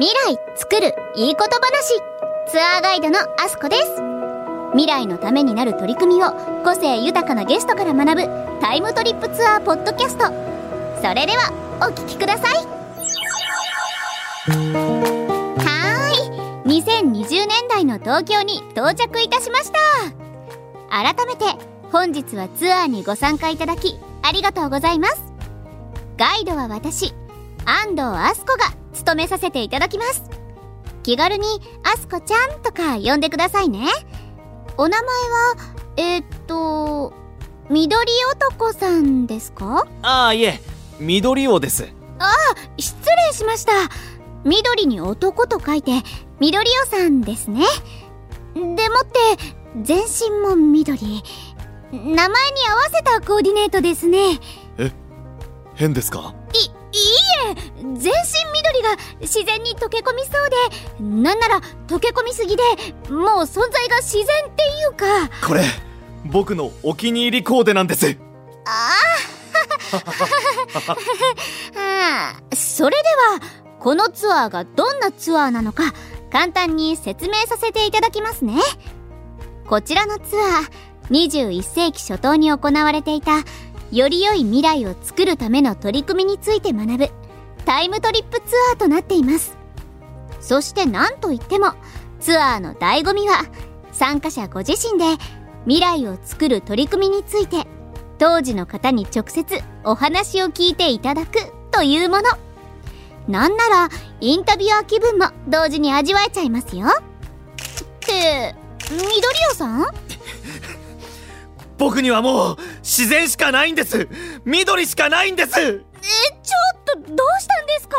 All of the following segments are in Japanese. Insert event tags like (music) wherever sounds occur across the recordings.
未来作るいいこと話。ツアーガイドのアスコです。未来のためになる取り組みを個性豊かなゲストから学ぶタイムトリップツアーポッドキャスト。それではお聞きください。はーい。2020年代の東京に到着いたしました。改めて本日はツアーにご参加いただきありがとうございます。ガイドは私安藤あすこが務めさせていただきます。気軽にあすこちゃんとか呼んでくださいね。お名前はえー、っと緑男さんですか？ああいえ緑王です。失礼しました。緑に男と書いて緑尾さんですね。でもって全身も緑。名前に合わせたコーディネートですね。い変ですか？全身緑が自然に溶け込みそうでなんなら溶け込みすぎでもう存在が自然っていうか。これ僕のお気に入りコーデなんです。ああそれではこのツアーがどんなツアーなのか簡単に説明させていただきますね。こちらのツアー21世紀初頭に行われていたより良い未来を作るための取り組みについて学ぶタイムトリップツアーとなっています。そして何といってもツアーの醍醐味は参加者ご自身で未来を作る取り組みについて当時の方に直接お話を聞いていただくというもの。なんならインタビュアー気分も同時に味わえちゃいますよ。って緑尾さん？僕にはもう自然しかないんです。緑しかないんです。えちょっとどうしたんですか？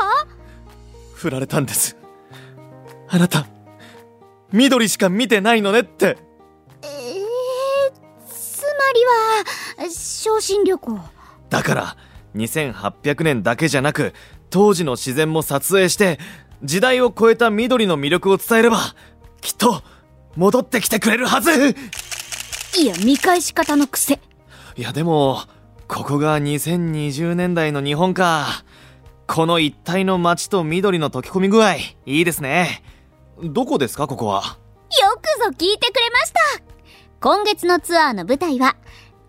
振られたんです。あなた緑しか見てないのねって。えー、つまりは昇進旅行。だから2800年だけじゃなく当時の自然も撮影して時代を超えた緑の魅力を伝えればきっと戻ってきてくれるはず。いや見返し方の癖。いやでもここが2020年代の日本かこの一帯の街と緑の溶け込み具合いいですね。どこですかここは？よくぞ聞いてくれました。今月のツアーの舞台は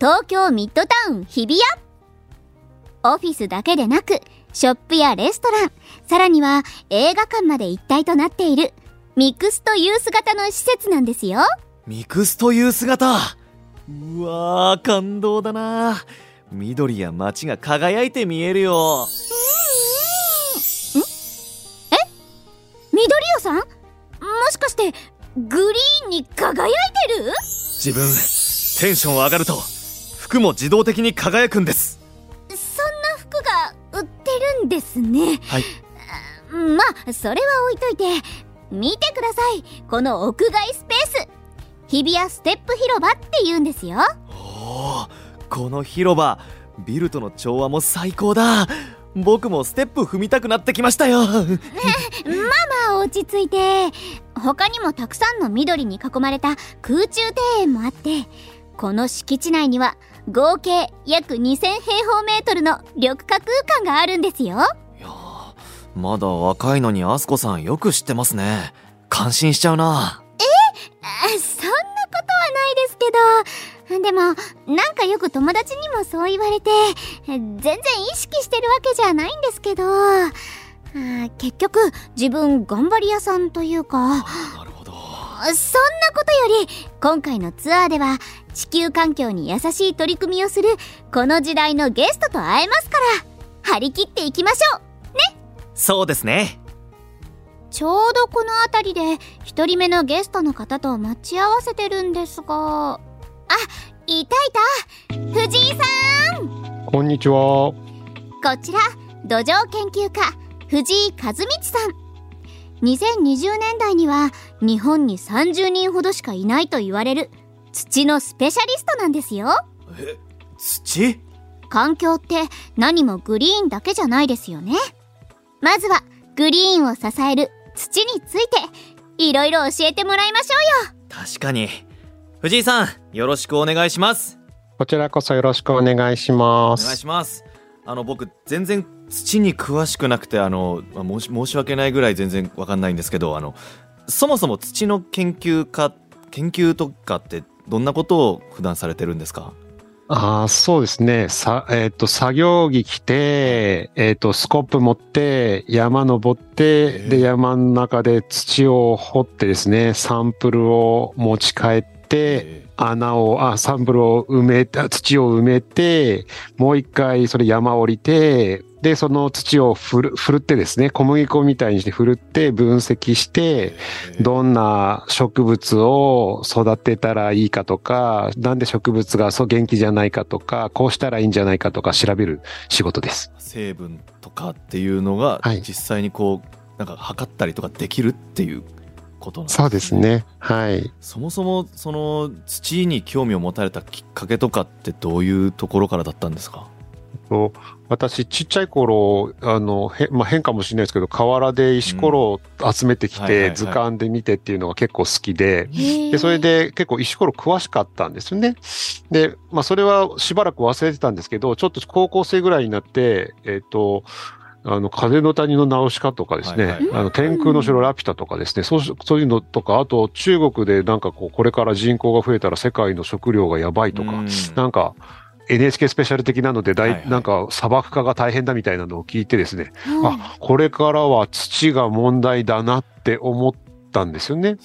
東京ミッドタウン日比谷。オフィスだけでなくショップやレストランさらには映画館まで一体となっているミックスとユース型の施設なんですよ。ミクスという姿？うわー感動だな緑や街が輝いて見えるよ自分テンション上がると服も自動的に輝くんです。そんな服が売ってるんですね。はい。まあそれは置いといて見てください。この屋外スペース。日比谷ステップ広場って言うんですよ。おーこの広場ビルとの調和も最高だ。僕もステップ踏みたくなってきましたよ。(laughs) まあまあ落ち着いて他にもたくさんの緑に囲まれた空中庭園もあってこの敷地内には合計約2000平方メートルの緑化空間があるんですよ。いやーまだ若いのにアスコさんよく知ってますね。感心しちゃうな。あそんなことはないですけど。でもなんかよく友達にもそう言われて全然意識してるわけじゃないんですけど。あ結局自分頑張り屋さんというか。なるほど。そんなことより今回のツアーでは地球環境に優しい取り組みをするこの時代のゲストと会えますから。張り切っていきましょう。そうですね。ちょうどこの辺りで一人目のゲストの方と待ち合わせてるんですが。あいたいた。藤井さん。こんにちは。こちら土壌研究家藤井和道さん。2020年代には日本に30人ほどしかいないと言われる土のスペシャリストなんですよ。土？環境って何もグリーンだけじゃないですよね。まずはグリーンを支える土についていろいろ教えてもらいましょうよ。確かに。藤井さんよろしくお願いします。こちらこそよろしくお願いしまお願いす。します。あの僕全然土に詳しくなくてあの、まあ、申し申し訳ないぐらい全然わかんないんですけどあのそもそも土の研究家研究とかってどんなことを普段されてるんですか？ああ、そうですね。さ、えっ、と、作業着着て、えっ、と、スコップ持って、山登って、で、山の中で土を掘ってですね、サンプルを持ち帰って、穴を、あ、サンプルを埋めた、土を埋めて、もう一回それ山降りて、で、その土をふる、ふるってですね、小麦粉みたいにしてふるって分析して、どんな植物を育てたらいいかとか、なんで植物がそう元気じゃないかとか、こうしたらいいんじゃないかとか調べる仕事です。成分とかっていうのがはい実際にこうなんか測ったりとかできるっていうことなんですそうですね。はい。そもそもその土に興味を持たれたきっかけとかってどういうところからだったんですか？と私、ちっちゃい頃、あの、へまあ、変かもしれないですけど、河原で石ころを集めてきて、図鑑で見てっていうのが結構好きで、へで、それで結構石ころ詳しかったんですよね。で、まあそれはしばらく忘れてたんですけど、ちょっと高校生ぐらいになって、えっ、と、あの、風の谷のナウシカとかですね、はいはいはい。あの、天空の城ラピュタとかですね、そうしそういうのとか、あと中国でなんかこう、これから人口が増えたら世界の食料がやばいとか、うん。なんか、NHK スペシャル的なので大、はいはい。なんか砂漠化が大変だみたいなのを聞いてですね、ーあ、これからは土が問題だなって思ったんですよね。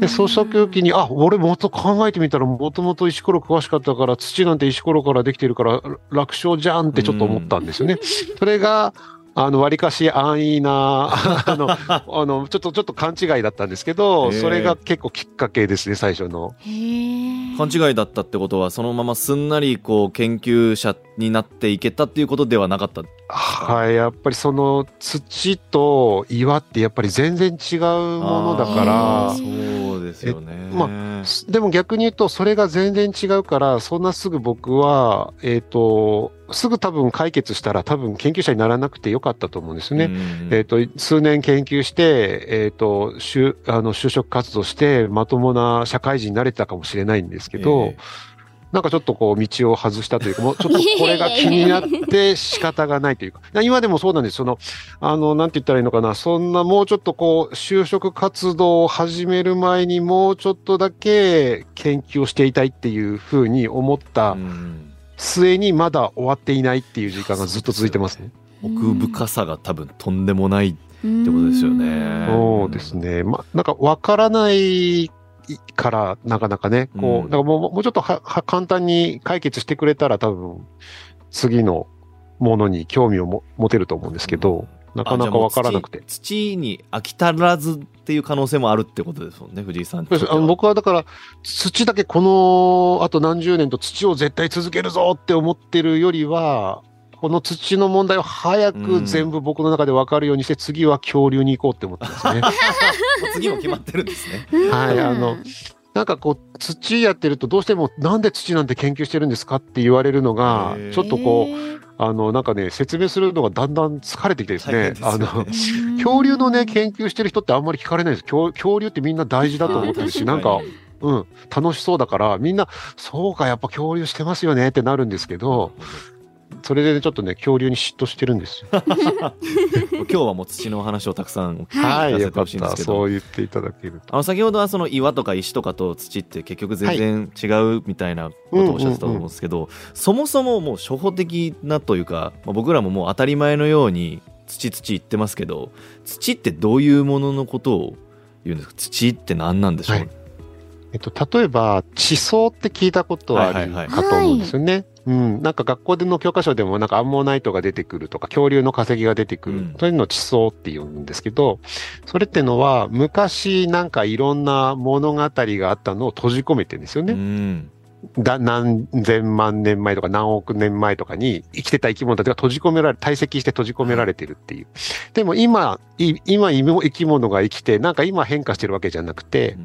で、そうした時に、あ、俺もっと考えてみたら、もともと石ころ詳しかったから、土なんて石ころからできてるから、楽勝じゃんってちょっと思ったんですよね。それが、あの、割かし安易な、(laughs) あの、あの、ちょっと、ちょっと勘違いだったんですけど、それが結構きっかけですね、最初の。勘違いだったってことはそのまますんなりこう研究者になっていけたっていうことではなかった？はい、やっぱりその土と岩ってやっぱり全然違うものだかあらー、そうですよね、までも逆に言うと、それが全然違うから、そんなすぐ僕は、えっ、と、すぐ多分解決したら多分研究者にならなくてよかったと思うんですよね。うんえっ、と、数年研究して、えっ、と、就、あの、就職活動して、まともな社会人になれてたかもしれないんですけど、えなんかちょっとこう、道を外したというか、もうちょっと (laughs) これが気になって仕方がないというか、(laughs) 今でもそうなんです。その、あの、なんて言ったらいいのかな、そんなもうちょっとこう、就職活動を始める前にもうちょっとだけ研究をしていたいっていうふうに思ったうん末にまだ終わっていないっていう時間がずっと続いてますね。奥深さが多分とんでもないってことですよねそうですね。ま、なんかわからないから、なかなかね、こう、うんだからもうもうちょっとはは簡単に解決してくれたら多分、次のものに興味をも持てると思うんですけど、なかなかわからなくて。土土に飽き足らずっていう可能性もあるってことですもんね藤井さんあの僕はだから、土だけこの、あと何十年と土を絶対続けるぞって思ってるよりは、この土の問題を早く全部僕の中で分かるようにして、次は恐竜に行こうって思ってますね。(laughs) 次も決まってるんですね。(laughs) はいあのなんかこう、土やってるとどうしてもなんで土なんて研究してるんですかって言われるのがちょっとこう、あの、なんかね、説明するのがだんだん疲れてきてです大ねね。あの、恐竜のね、研究してる人ってあんまり聞かれないです。恐恐竜ってみんな大事だと思ってるし、なんか、うん、楽しそうだから、みんな、そうか、やっぱ恐竜してますよねってなるんですけど、それでねちょっとね、恐竜に嫉妬してるんですよ。(laughs) 今日はもう土のお話をたくさん聞かせて。ほしいんですけどそう言っていただけると。あの先ほどはその岩とか石とかと土って結局全然違うみたいなことをおっしゃってたと思うんですけど、そもそももう初歩的なというか、まあ、僕らももう当たり前のように土土言ってますけど土ってどういうもののことを言うんですか？土って何なんでしょう、はいえっと、例えば、地層って聞いたことはあるかと思うんですよね。うん。なんか学校での教科書でもなんかアンモナイトが出てくるとか、恐竜の化石が出てくる。うんそういうのを地層って言うんですけど、それってのは昔なんかいろんな物語があったのを閉じ込めてるんですよね。うんだ何千万年前とか何億年前とかに生きてた生き物たちが閉じ込められ、堆積して閉じ込められてるっていう。でも今、い今生き物が生きて、なんか今変化してるわけじゃなくて、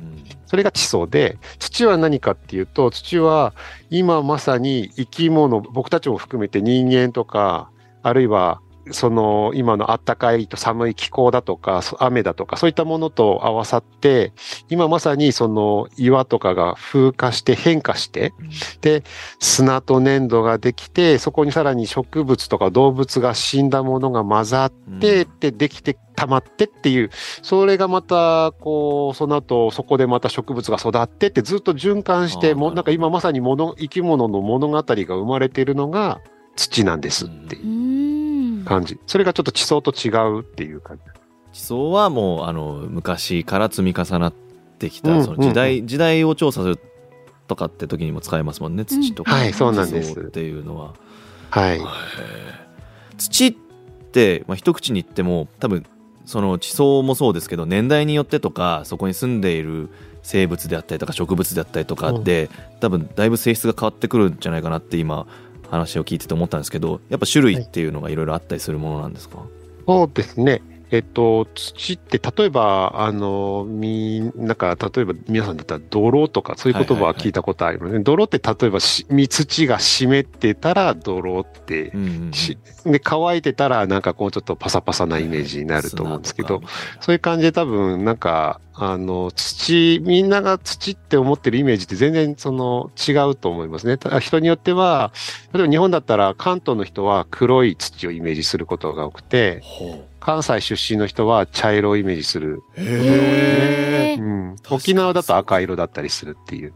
それが地層で、土は何かっていうと、土は今まさに生き物、僕たちも含めて人間とか、あるいはその今の暖かいと寒い気候だとか、雨だとか、そういったものと合わさって、今まさにその岩とかが風化して変化して、で、砂と粘土ができて、そこにさらに植物とか動物が死んだものが混ざって、で、できて溜まってっていう、それがまた、こう、その後、そこでまた植物が育ってってずっと循環して、もなんか今まさにもの、生き物の物語が生まれているのが土なんですっていう。感じ。それがちょっと地層と違うっていう感じ。地層はもうあの昔から積み重なってきた、その時代、時代を調査するとかって時にも使えますもんね土とか、はいそうなんですっていうのは。はい。土って、まあ、一口に言っても多分その地層もそうですけど年代によってとかそこに住んでいる生物であったりとか植物であったりとかで、うん、多分だいぶ性質が変わってくるんじゃないかなって今話を聞いてて思ったんですけどやっぱ種類っていうのがいろいろあったりするものなんですか、はい、そうですねえっと、土って例えば、あの、み、なんか、例えば皆さんだったら泥とかそういう言葉は聞いたことありますね。泥って例えばし、土が湿ってたら泥って、うんうん、で、乾いてたらなんかこうちょっとパサパサなイメージになると思うんですけど、そういう感じで多分なんか、あの、土、みんなが土って思ってるイメージって全然その違うと思いますね。人によっては、例えば日本だったら関東の人は黒い土をイメージすることが多くて、関西出身の人は茶色をイメージすることが多いね。うん。沖縄だと赤色だったりするっていう。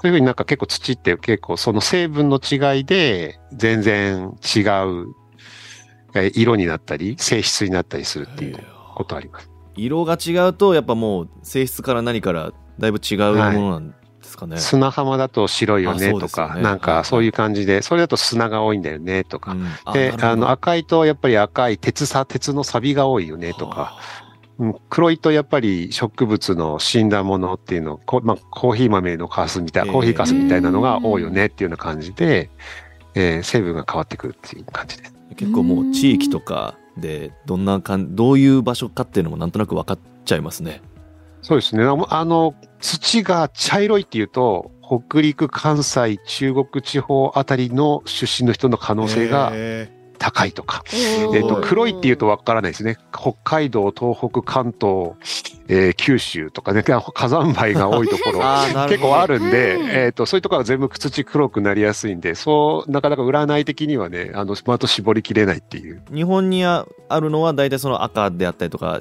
そういうふうになんか結構土って結構その成分の違いで全然違う色になったり性質になったりするっていうことあります。色が違うとやっぱもう性質から何からだいぶ違うものなんですかね、はい、砂浜だと白いよねとか、ね、なんかそういう感じで、それだと砂が多いんだよねとか、うん、であの赤いとやっぱり赤い鉄さ鉄の錆が多いよねとか、うん、黒いとやっぱり植物の死んだものっていうのこ、まあ、コーヒー豆のカスみたいな、コーヒーカスみたいなのが多いよねっていうような感じで、えー、成分が変わってくるっていう感じです。結構もう地域とかでどんなかんどういう場所かっていうのもなんとなく分かっちゃいますね。そうですね。あの、土が茶色いっていうと、北陸、関西、中国地方あたりの出身の人の可能性が高いとか。えっ、と、黒いっていうとわからないですね。北海道、東北、関東、えー、九州とかね、(laughs) 火山灰が多いところ結構あるんで、えっ、ー、と、そういうところが全部土黒くなりやすいんで、そう、なかなか占い的にはね、あの、まと絞りきれないっていう。日本にあるのは大体その赤であったりとか、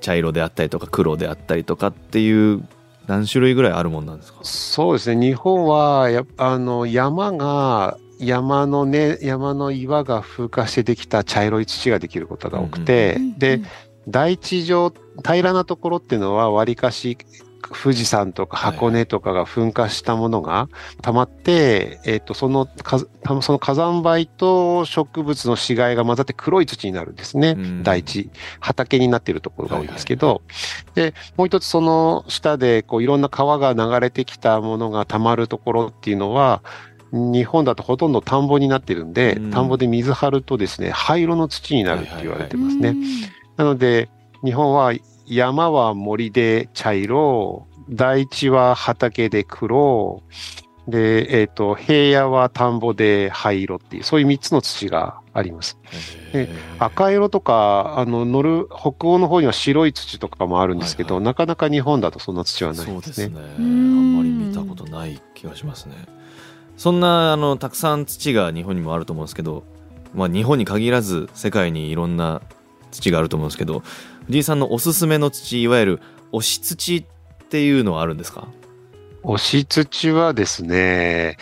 茶色であったりとか、黒であったりとかっていう何種類ぐらいあるもんなんですか？そうですね。日本は、や、あの、山が、山のね、山の岩が風化してできた茶色い土ができることが多くて、うんうん、で、大地上、平らなところっていうのは、わりかし富士山とか箱根とかが噴火したものが溜まって、はい、えっ、と、その、その火山灰と植物の死骸が混ざって黒い土になるんですね。大地。畑になっているところが多いんですけど、で、もう一つその下で、こう、いろんな川が流れてきたものが溜まるところっていうのは、日本だとほとんど田んぼになってるんで、田んぼで水張るとですね、灰色の土になるって言われてますね。なので、日本は山は森で茶色、大地は畑で黒、で、えっ、ー、と、平野は田んぼで灰色っていう、そういう三つの土があります。で赤色とか、あの、乗る、北欧の方には白い土とかもあるんですけど、はいはい、なかなか日本だとそんな土はないですね。そうですね。あんまり見たことない気がしますね。そんな、あの、たくさん土が日本にもあると思うんですけど、まあ、日本に限らず世界にいろんな土があると思うんですけど藤井さんのおすすめの土いわゆる押し土っていうのはあるんですか？押し土はですね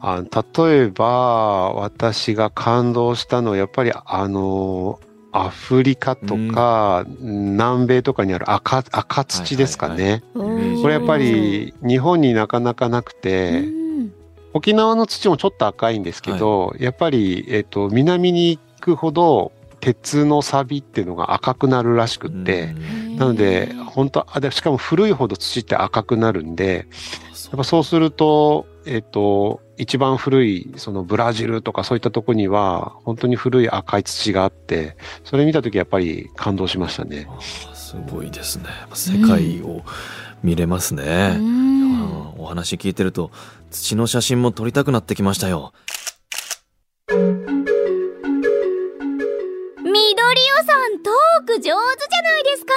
あ例えば私が感動したのはやっぱりあのアフリカとか、南米とかにある赤赤土ですかね、これやっぱり日本になかなかなくて、沖縄の土もちょっと赤いんですけど、はい、やっぱり、えっ、ー、と南に行くほど鉄の錆っていうのが赤くなるらしくって、なので、本当あ、しかも古いほど土って赤くなるんで、やっぱそうすると、えっ、と、一番古い、そのブラジルとかそういったとこには、本当に古い赤い土があって、それ見たときやっぱり感動しましたね。すごいですね。世界を見れますね。うん、お話聞いてると、土の写真も撮りたくなってきましたよ。緑尾さんトーク上手じゃないですか。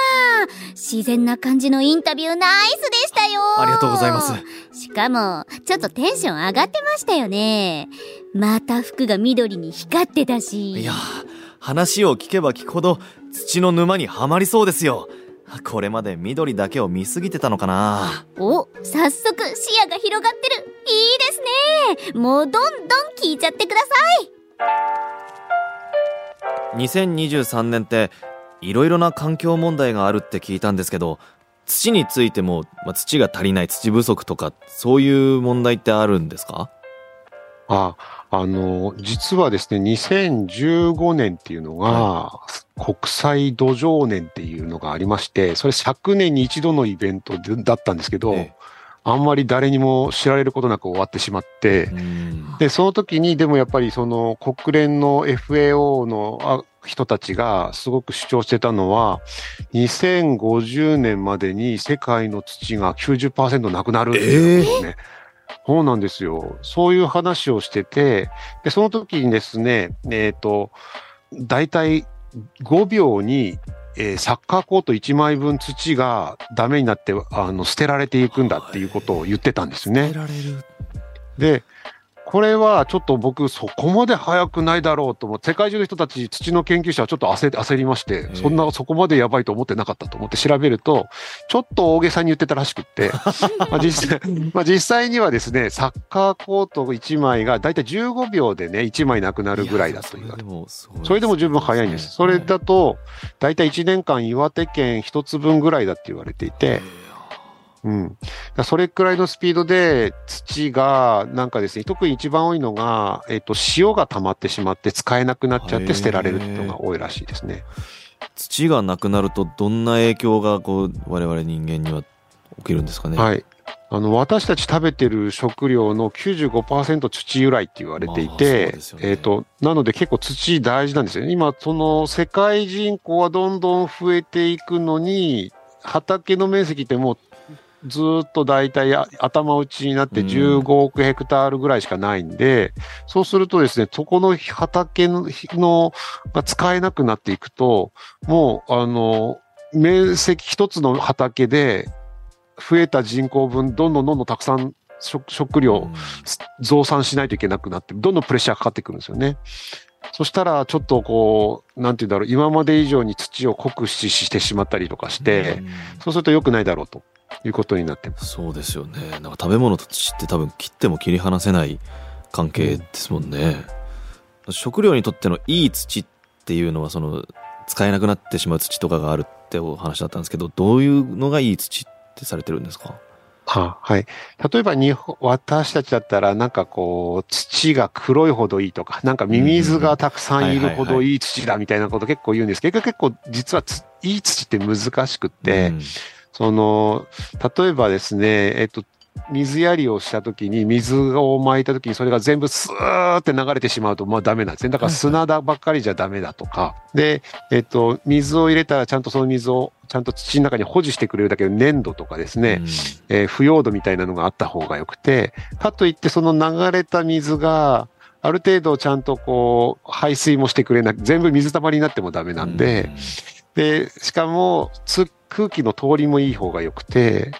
自然な感じのインタビューナイスでしたよ。ありがとうございます。しかもちょっとテンション上がってましたよね。また服が緑に光ってたし。いや話を聞けば聞くほど土の沼にはまりそうですよ。これまで緑だけを見すぎてたのかな。お早速視広がってる。いいですね。もうどんどん聞いちゃってください。2023年っていろいろな環境問題があるって聞いたんですけど土についても、まあ、土が足りない土不足とかそういう問題ってあるんですか？あ、あの、実はですね、2015年っていうのが、国際土壌年っていうのがありまして、それ100年に一度のイベントでだったんですけど、ええあんまり誰にも知られることなく終わってしまって、うんで、その時にでもやっぱりその国連の FAO のあ人たちがすごく主張してたのは、2050年までに世界の土が90%なくなるっていうんですね。そうなんですよ。そういう話をしてて、で、その時にですね、えっ、と、大体5秒に、えーサッカーコート1枚分土がダメになって、あの、捨てられていくんだっていうことを言ってたんですね捨て。られるで、これはちょっと僕そこまで早くないだろうと思って、世界中の人たち、土の研究者はちょっと焦焦りましてえ、そんな、そこまでやばいと思ってなかったと思って調べると、ちょっと大げさに言ってたらしくって、(laughs) まあ実際、まあ実際にはですね、サッカーコート1枚がだいたい15秒でね、1枚なくなるぐらいだと言われてそれでもすごいそれでも十分早いんです。それだと、だい。たい1年間岩手県一つ分ぐらいだって言われていて、うん。それくらいのスピードで土が、なんかですね、特に一番多いのが、えっ、と、塩が溜まってしまって使えなくなっちゃって捨てられるっていうのが多いらしいですね。土がなくなるとどんな影響がこう我々人間には起きるんですかね？はい。あの、私たち食べてる食料の95%土由来って言われていてですよ、ねえっ、と、なので結構土大事なんですよね。今、その世界人口はどんどん増えていくのに、畑の面積ってもうずーっと大体あ頭打ちになってうん。15億ヘクタールぐらいしかないんで、そうするとですね、そこの畑ののが使えなくなっていくと、もう、あの、面積一つの畑で増えた人口分、どんどんどんどんたくさん食食料うん。増産しないといけなくなって、どんどんプレッシャーかかってくるんですよね。そしたら、ちょっとこう、なんて言うんだろう、今まで以上に土を酷使してしまったりとかして、うん。そうすると良くないだろうということになってます。そうですよね。なんか食べ物と土って多分切っても切り離せない関係ですもんね、食料にとってのいい土っていうのはその使えなくなってしまう土とかがあるってお話だったんですけどどういうのがいい土ってされてるんですか？ははい。例えば日本、私たちだったら、なんかこう、土が黒いほどいいとか、なんかミミズがたくさんいるほどいい土だみたいなこと結構言うんですけど、結構実はついい土って難しくって、うんその、例えばですね、えっと、水やりをしたときに、水を撒いたときに、それが全部スーって流れてしまうと、まあダメなんですね。だから砂だばっかりじゃダメだとか。で、えっと、水を入れたら、ちゃんとその水を、ちゃんと土の中に保持してくれるだけの粘土とかですね、えー腐葉土みたいなのがあった方がよくて、かといってその流れた水が、ある程度ちゃんとこう、排水もしてくれなく、全部水たまりになってもダメなんで、で、しかも、つ空気の通りもいい方が良くて、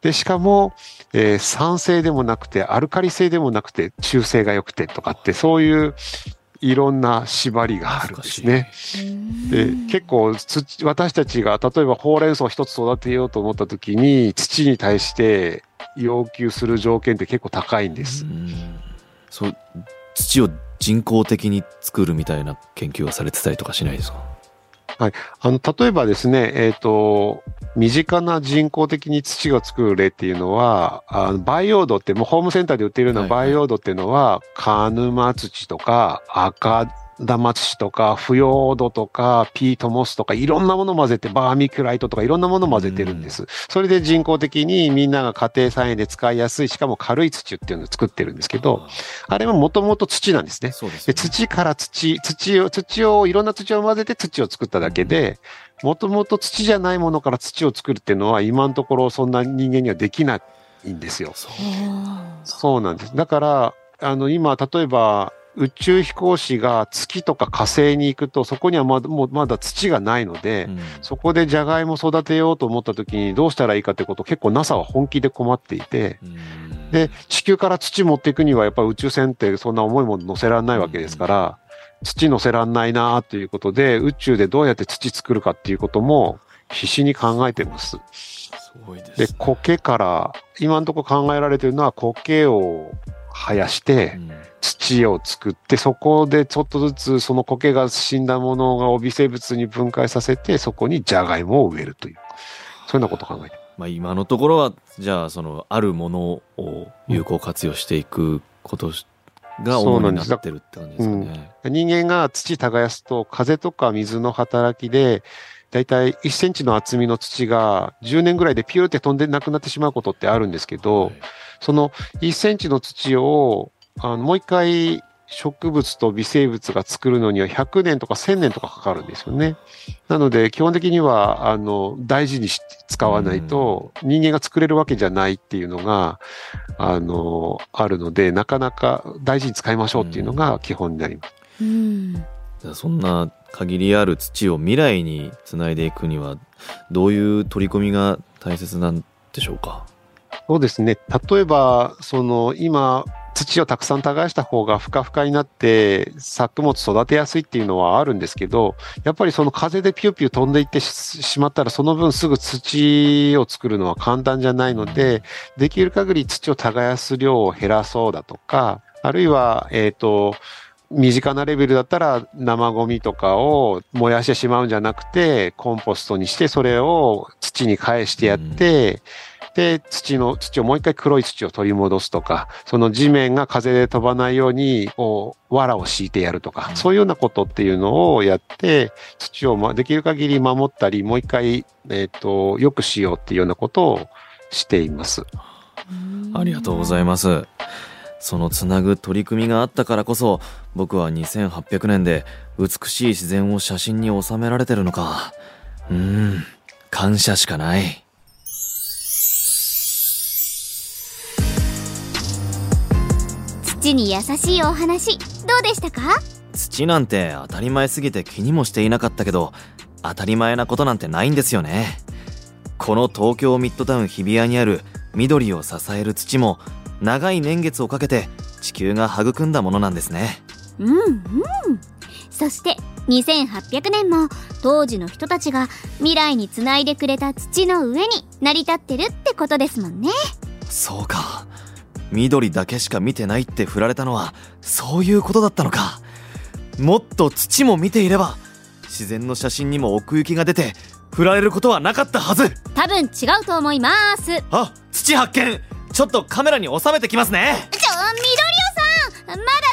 で、しかも、えー酸性でもなくて、アルカリ性でもなくて、中性が良くてとかって、そういういろんな縛りがあるんですね。で結構土私たちが例えばほうれん草一つ育てようと思った時に土に対して要求する条件って結構高いんですう。んそう土を人工的に作るみたいな研究をされてたりとかしないですか？あの例えばですね、えっ、と、身近な人工的に土が作る例っていうのは、あの培養土って、もうホームセンターで売っているようなはいはい。培養土っていうのは、カヌマ土とか赤玉土とか腐葉土とかピートモスとかいろんなもの混ぜて、バーミキュライトとかいろんなもの混ぜてるんです。それで人工的にみんなが家庭菜園で使いやすい、しかも軽い土っていうのを作ってるんですけど、あれはもともと土なんですね。でそうですよね土から土、土を、土を、いろんな土を混ぜて土を作っただけで、もともと土じゃないものから土を作るっていうのは今のところそんな人間にはできないんですよ。そうなんです。だから、あの、今、例えば、宇宙飛行士が月とか火星に行くと、そこにはまだもうまだ土がないので、うん。そこでジャガイモ育てようと思った時にどうしたらいいかってことを結構 NASA は本気で困っていて、うん。で、地球から土持っていくにはやっぱ宇宙船ってそんな重いもの乗せられないわけですから、土乗せらんないなということで、宇宙でどうやって土作るかっていうことも必死に考えてます。すごいです。でね、苔から、今のところ考えられてるのは苔を生やしてう、ん土を作って、そこでちょっとずつその苔が死んだものが微生物に分解させて、そこにジャガイモを植えるという。そういうようなことを考えてまあ、今のところはじゃあそのあるものを有効活用していくことが主になってるって感じですかね。人間が土耕すと風とか水の働きで、だいたい1センチの厚みの土が10年ぐらいでピューって飛んでなくなってしまうことってあるんですけど、はいその1センチの土をあのもう一回植物と微生物が作るのには100年とか1000年とかかかるんですよね。なので基本的にはあの大事にし使わないと人間が作れるわけじゃないっていうのがあのあるのでなかなか大事に使いましょうっていうのが基本になります。うんじゃあそんな限りある土を未来につないでいくにはどういう取り組みが大切なんでしょうか？そうですね。例えば、その今、土をたくさん耕した方がふかふかになって作物育てやすいっていうのはあるんですけど、やっぱりその風でピューピュー飛んでいってしまったらその分すぐ土を作るのは簡単じゃないので、できる限り土を耕す量を減らそうだとか、あるいは、えっ、と、身近なレベルだったら生ゴミとかを燃やしてしまうんじゃなくて、コンポストにしてそれを土に返してやって、で、土の、土をもう一回黒い土を取り戻すとか、その地面が風で飛ばないように、こう、藁を敷いてやるとか、そういうようなことっていうのをやって、土をまできる限り守ったり、もう一回、えっ、と、良くしようっていうようなことをしています。ありがとうございます。そのつなぐ取り組みがあったからこそ僕は2800年で美しい自然を写真に収められてるのか。うーん、感謝しかない。土に優しいお話。どうでしたか？土なんて当たり前すぎて気にもしていなかったけど当たり前なことなんてないんですよね。この東京ミッドタウン日比谷にある緑を支える土も長い年月をかけて地球が育んだものなんですね。うんうん。そして2800年も当時の人たちが未来につないでくれた土の上に成り立ってるってことですもんね。そうか緑だけしか見てないって振られたのはそういうことだったのか。もっと土も見ていれば自然の写真にも奥行きが出て振られることはなかったはず。多分違うと思います。あ土発見。ちょっとカメラに収めてきますね。ちょ緑尾さんまだ